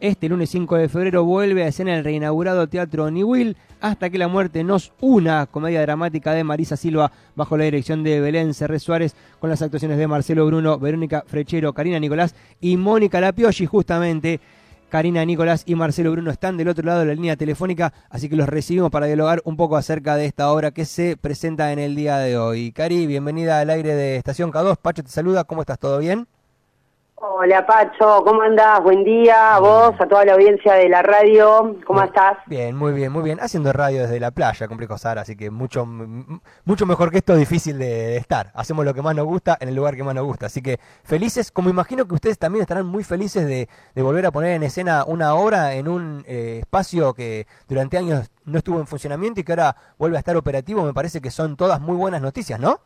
Este lunes 5 de febrero vuelve a escena el reinaugurado Teatro Niwil hasta que la muerte nos una, comedia dramática de Marisa Silva bajo la dirección de Belén Cerré Suárez con las actuaciones de Marcelo Bruno, Verónica Frechero, Karina Nicolás y Mónica Lapioshi justamente. Karina Nicolás y Marcelo Bruno están del otro lado de la línea telefónica, así que los recibimos para dialogar un poco acerca de esta obra que se presenta en el día de hoy. Cari, bienvenida al aire de Estación K2. Pacho te saluda, ¿cómo estás? ¿Todo bien? Hola Pacho, ¿cómo andás? Buen día a vos, a toda la audiencia de la radio, ¿cómo estás? Bien, muy bien, muy bien. Haciendo radio desde la playa, Complejo Sara, así que mucho, mucho mejor que esto, difícil de, estar. Hacemos lo que más nos gusta en el lugar que más nos gusta. Así que felices, como imagino que ustedes también estarán muy felices de, volver a poner en escena una obra en un eh, espacio que durante años no estuvo en funcionamiento y que ahora vuelve a estar operativo. Me parece que son todas muy buenas noticias, ¿no?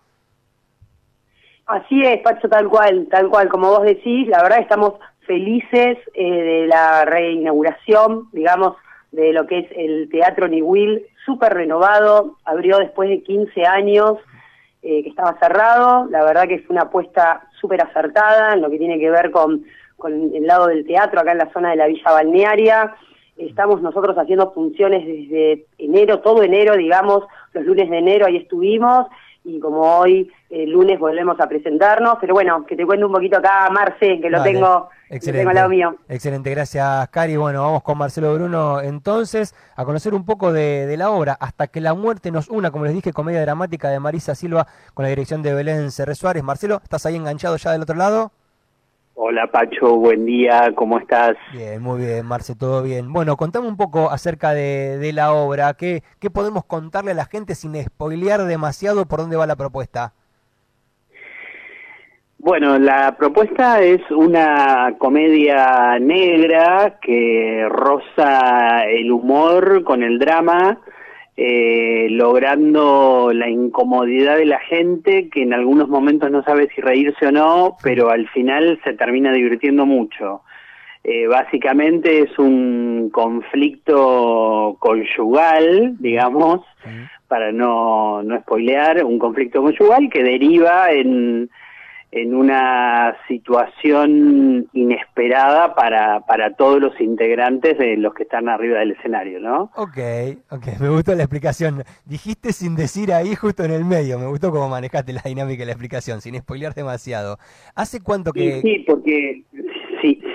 Así es, Pacho, tal cual, tal cual, como vos decís, la verdad estamos felices eh, de la reinauguración, digamos, de lo que es el Teatro Niwil, súper renovado, abrió después de 15 años eh, que estaba cerrado, la verdad que fue una apuesta súper acertada en lo que tiene que ver con, con el lado del teatro acá en la zona de la Villa Balnearia, estamos nosotros haciendo funciones desde enero, todo enero, digamos, los lunes de enero ahí estuvimos, y como hoy, el lunes, volvemos a presentarnos. Pero bueno, que te cuente un poquito acá, Marce, que lo tengo, tengo al lado mío. Excelente, gracias, Cari. Bueno, vamos con Marcelo Bruno entonces a conocer un poco de, la obra, Hasta que la muerte nos una, como les dije, comedia dramática de Marisa Silva con la dirección de Belén Cerré Suárez. Marcelo, ¿estás ahí enganchado ya del otro lado? Hola Pacho, buen día, ¿cómo estás? Bien, muy bien, Marce, todo bien. Bueno, contame un poco acerca de, la obra, ¿Qué, ¿qué podemos contarle a la gente sin spoilear demasiado por dónde va la propuesta? Bueno, la propuesta es una comedia negra que roza el humor con el drama, eh, logrando la incomodidad de la gente que en algunos momentos no sabe si reírse o no, pero al final se termina divirtiendo mucho. Eh, básicamente es un conflicto conyugal, digamos, para no, no spoilear, un conflicto conyugal que deriva en en una situación inesperada para, para todos los integrantes de los que están arriba del escenario, ¿no? Ok, ok, me gustó la explicación. Dijiste sin decir ahí justo en el medio, me gustó cómo manejaste la dinámica de la explicación, sin spoilear demasiado. ¿Hace cuánto que...? sí porque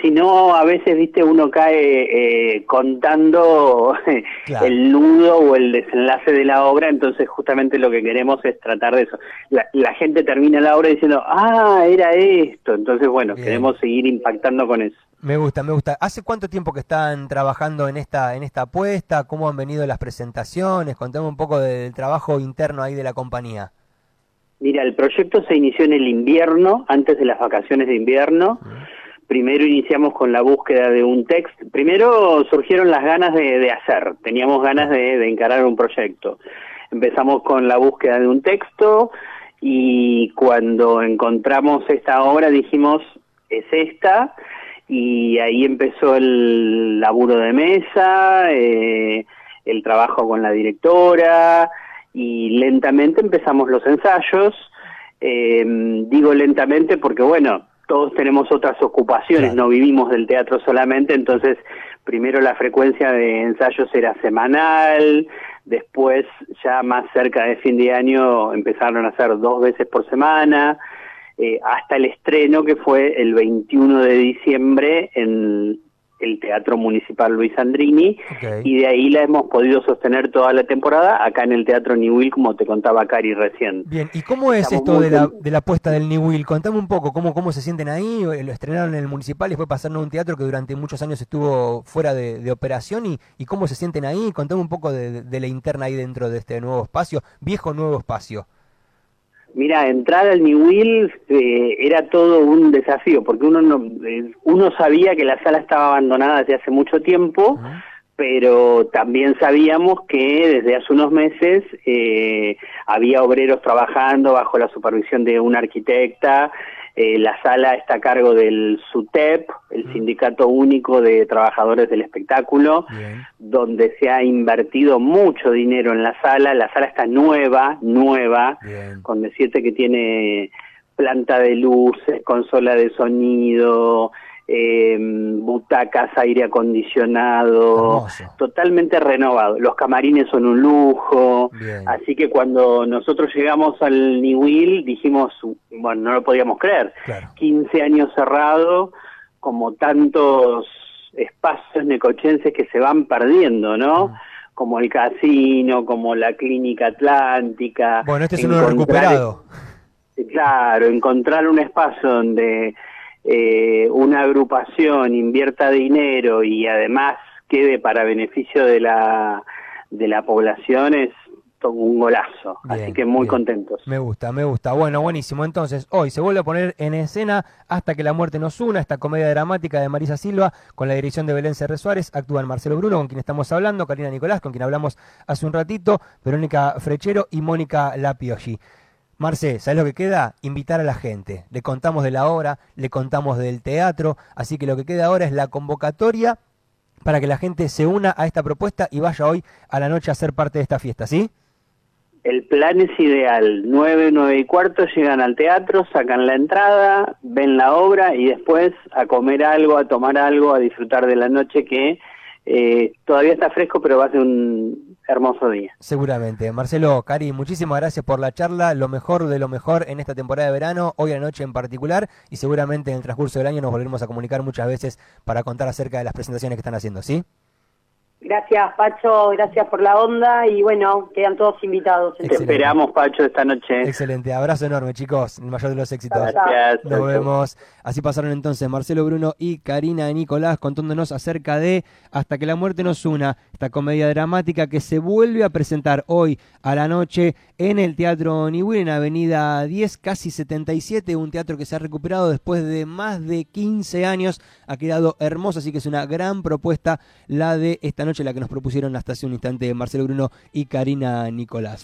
si, no, a veces, viste, uno cae eh, contando el nudo o el desenlace de la obra, entonces justamente lo que queremos es tratar de eso. La, gente termina la obra diciendo, ah, era esto, entonces bueno, queremos seguir impactando con eso. Me gusta, me gusta. ¿Hace cuánto tiempo que están trabajando en esta en esta apuesta? ¿Cómo han venido las presentaciones? Contame un poco del trabajo interno ahí de la compañía. Mira, el proyecto se inició en el invierno, antes de las vacaciones de invierno primero iniciamos con la búsqueda de un texto. Primero surgieron las ganas de, hacer, teníamos ganas de, encarar un proyecto. Empezamos con la búsqueda de un texto y cuando encontramos esta obra dijimos, es esta, y ahí empezó el laburo de mesa, eh, el trabajo con la directora, y lentamente empezamos los ensayos. Eh, digo lentamente porque, bueno, todos tenemos otras ocupaciones, no vivimos del teatro solamente, entonces primero la frecuencia de ensayos era semanal, después ya más cerca de fin de año empezaron a hacer dos veces por semana, eh, hasta el estreno que fue el 21 de diciembre en Teatro Municipal Luis Andrini y de ahí la hemos podido sostener toda la temporada acá en el Teatro Niwil como te contaba Cari recién. Bien, ¿y cómo es esto de la, de la puesta del Niwil? Contame un poco, ¿cómo, ¿cómo se sienten ahí? Lo estrenaron en el Municipal y fue pasando a un teatro que durante muchos años estuvo fuera de, operación y, y, cómo se sienten ahí. Contame un poco de, de la interna ahí dentro de este nuevo espacio, viejo nuevo espacio. Mira, entrar al New Will eh, era todo un desafío, porque uno no, eh, uno sabía que la sala estaba abandonada desde hace mucho tiempo, pero también sabíamos que desde hace unos meses eh, había obreros trabajando bajo la supervisión de una arquitecta, eh, la sala está a cargo del SUTEP, el Sindicato Único de Trabajadores del Espectáculo, donde se ha invertido mucho dinero en la sala. La sala está nueva, nueva, con decirte que tiene planta de luces, consola de sonido, eh, butacas, aire acondicionado, totalmente renovado. Los camarines son un lujo, así que cuando nosotros llegamos al Niwil dijimos, bueno, no lo podíamos creer, 15 años cerrado, como tantos espacios necochenses que se van perdiendo, ¿no? Como el casino, como la clínica atlántica. Bueno, este es uno recuperado. Claro, encontrar un espacio donde eh, una agrupación invierta dinero y además quede para beneficio de la, de la población es un golazo. Así que muy contentos. Me gusta, me gusta. Bueno, buenísimo. Entonces, hoy se vuelve a poner en escena Hasta que la muerte nos una, esta comedia dramática de Marisa Silva, con la dirección de Belén Cerre Suárez. Actúan Marcelo Bruno, con quien estamos hablando, Karina Nicolás, con quien hablamos hace un ratito, Verónica Frechero y Mónica Lapioshi. Marce, ¿sabes lo que queda? Invitar a la gente. Le contamos de la obra, le contamos del teatro, así que lo que queda ahora es la convocatoria para que la gente se una a esta propuesta y vaya hoy a la noche a ser parte de esta fiesta, ¿sí? El plan es ideal. Nueve, nueve y cuarto llegan al teatro, sacan la entrada, ven la obra y después a comer algo, a tomar algo, a disfrutar de la noche que eh, todavía está fresco, pero va a ser un hermoso día. Seguramente. Marcelo, Cari, muchísimas gracias por la charla, lo mejor de lo mejor en esta temporada de verano, hoy a la noche en particular, y seguramente en el transcurso del año nos volveremos a comunicar muchas veces para contar acerca de las presentaciones que están haciendo, ¿sí? Gracias, Pacho, gracias por la onda y bueno, quedan todos invitados. Te esperamos, Pacho, esta noche. Excelente, abrazo enorme, chicos, el mayor de los éxitos. Gracias. Nos vemos. Así pasaron entonces Marcelo Bruno y Karina Nicolás contándonos acerca de Hasta que la muerte nos una, esta comedia dramática que se vuelve a presentar hoy a la noche en el Teatro Niwil, en Avenida 10, casi 77, un teatro que se ha recuperado después de más de 15 años, ha quedado hermoso, así que es una gran propuesta la de esta noche, la que nos propusieron hasta hace un instante Marcelo Bruno y Karina Nicolás.